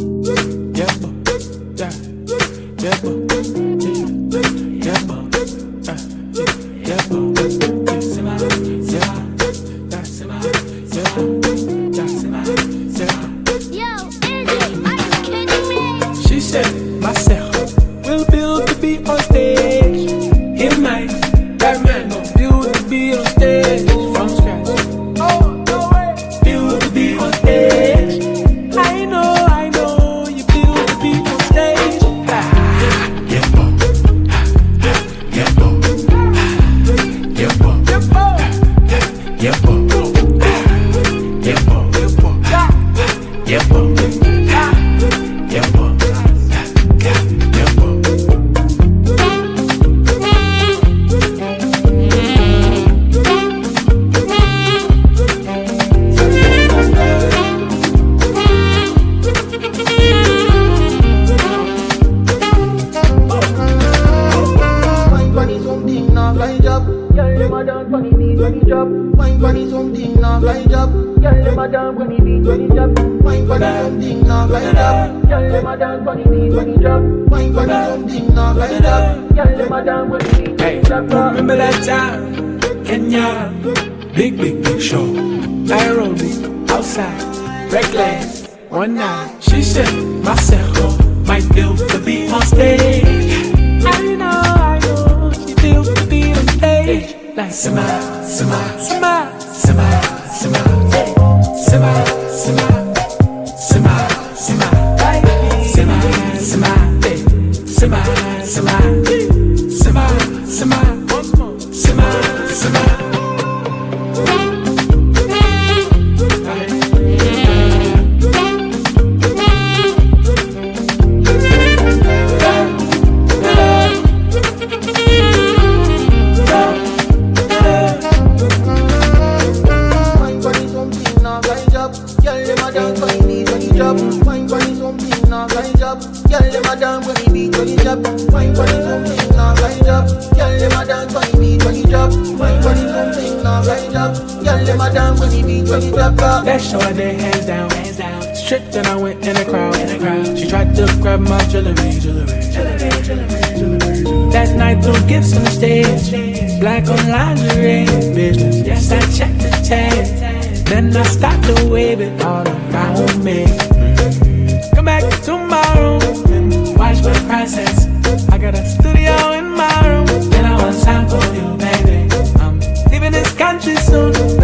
Yes. Yeah. Hey, remember that time, Kenya, big big big show, Nairobi, outside, reckless, one night. She said, my circle, might deal to be on stage. I know, I know, she feels to be on stage. Like smile, smile, smile, smile, smile, smile, smile. Simba, Simba, Simba, Simba, Simba, Simba. gifts on stage. Black on lingerie business. Yes, I check the tag. Then I start to wave it all around me. Come back to my room and watch my process. I got a studio in my room. Then I want time for you, baby. I'm leaving this country soon.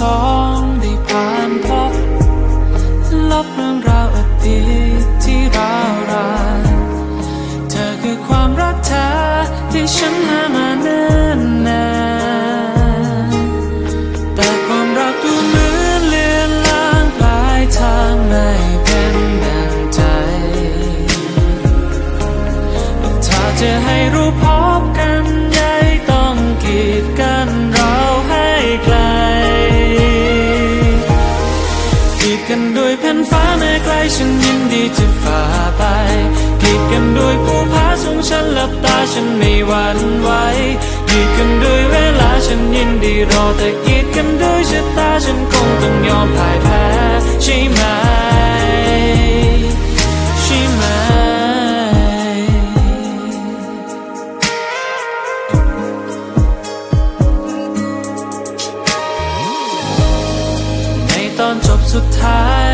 สองได้ผ่านพบลบเรื่องราวอดีตที่ร้าวรานเธอคือความรักแท้ที่ฉัน ด้วยแผ่นฟ้าแม้ไกลฉันยินดีจะฝ่าไปกีดกันด้วยผู้พาสูงฉันหลับตาฉันไม่หวั่นไหวกีดกันด้วยเวลาฉันยินดีรอแต่กีดกันด้วยชะตาฉันคงต้องยอมพ่ายแพ้ใช่ไหมใช่ไหมในตอนจบสุดท้าย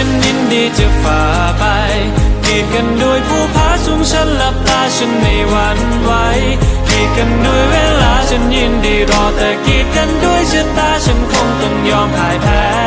ฉันยินดีจะฝ่าไปกีดกันด้วยผู้พาสูงฉันหลับตาฉันไม่หวั่นไหวกีดกันด้วยเวลาฉันยินดีรอแต่กีดกันด้วยชะตาฉันคงต้องยอมพ่ายแพ้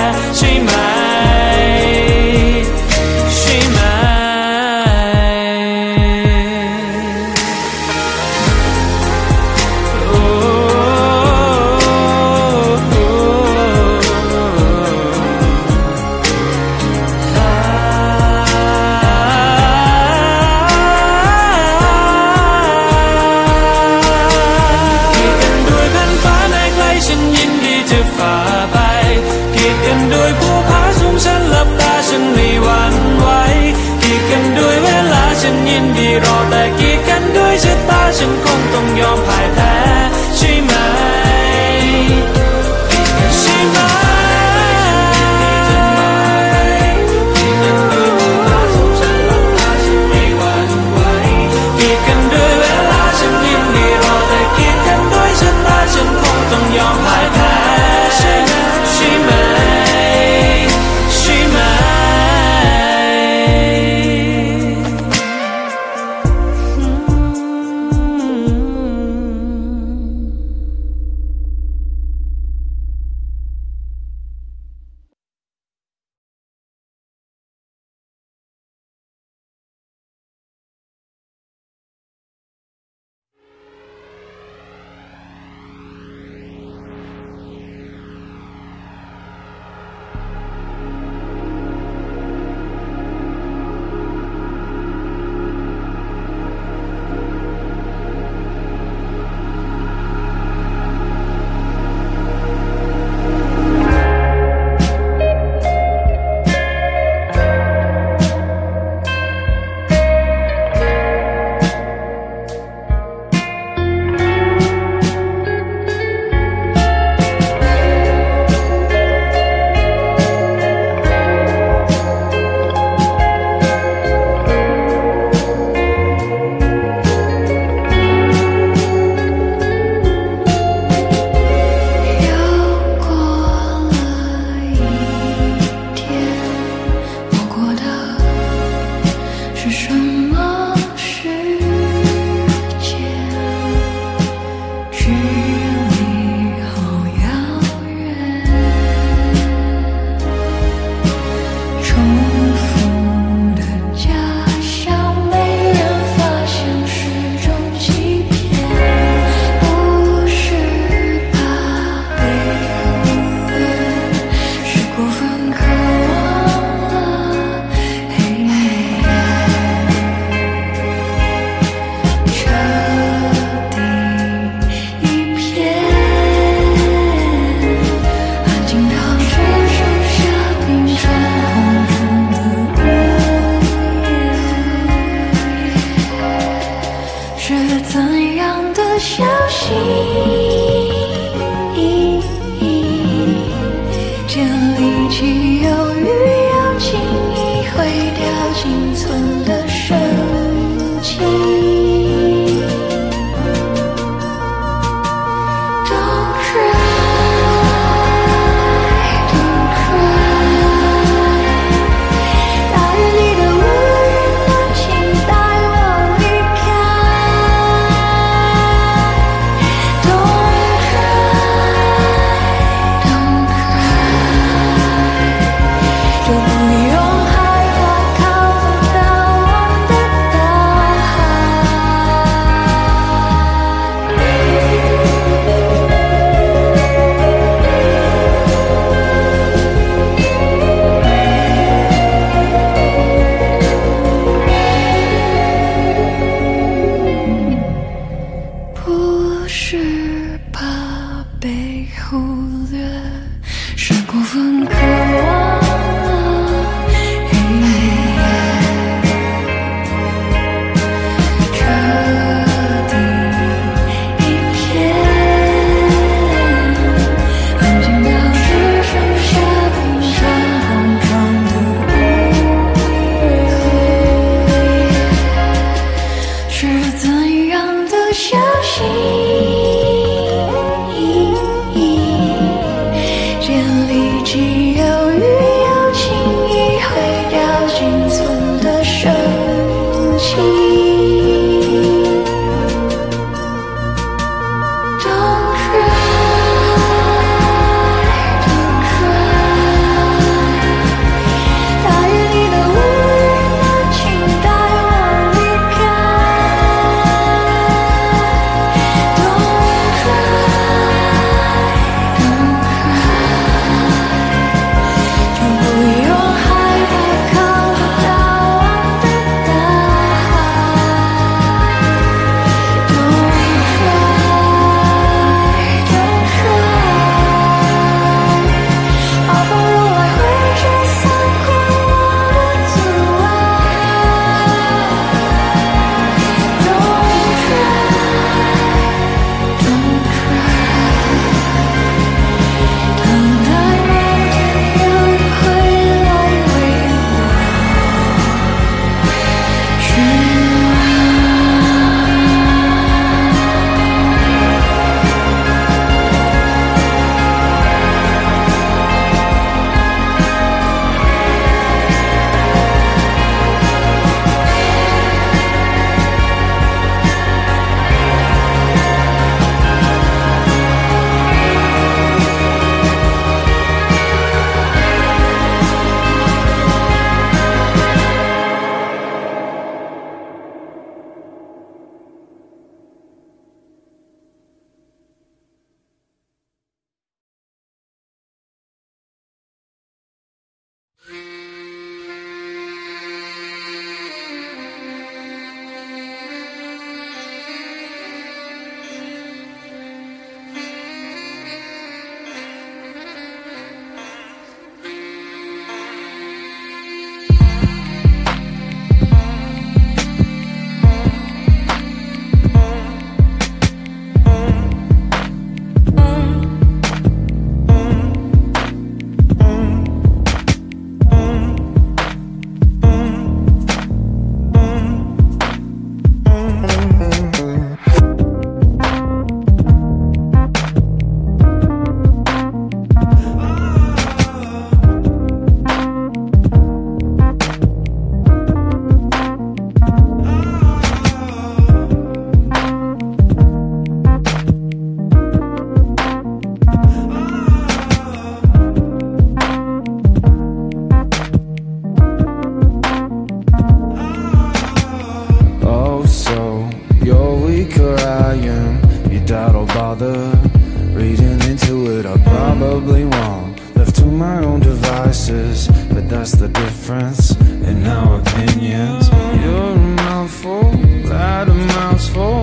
probably wrong. Left to my own devices But that's the difference in our opinions. You're a mouthful, that a mouthful.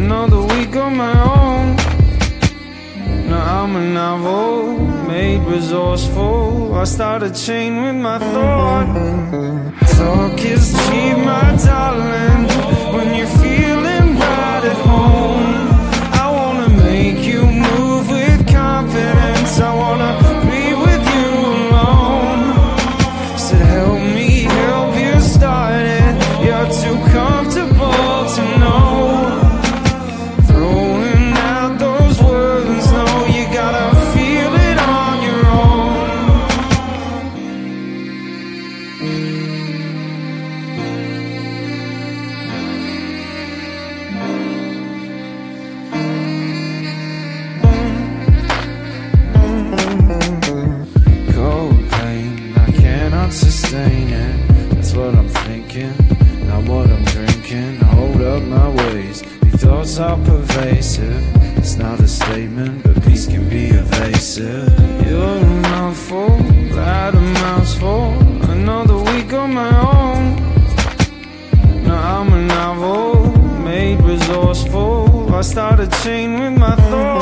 Another week on my own. Now I'm a novel, made resourceful. I start a chain with my thought. Talk is cheap, my darling. When you feel not a statement, but peace can be evasive. You're a mouthful, that a mouthful. Another week on my own. Now I'm a novel, made resourceful. I start a chain with my thoughts.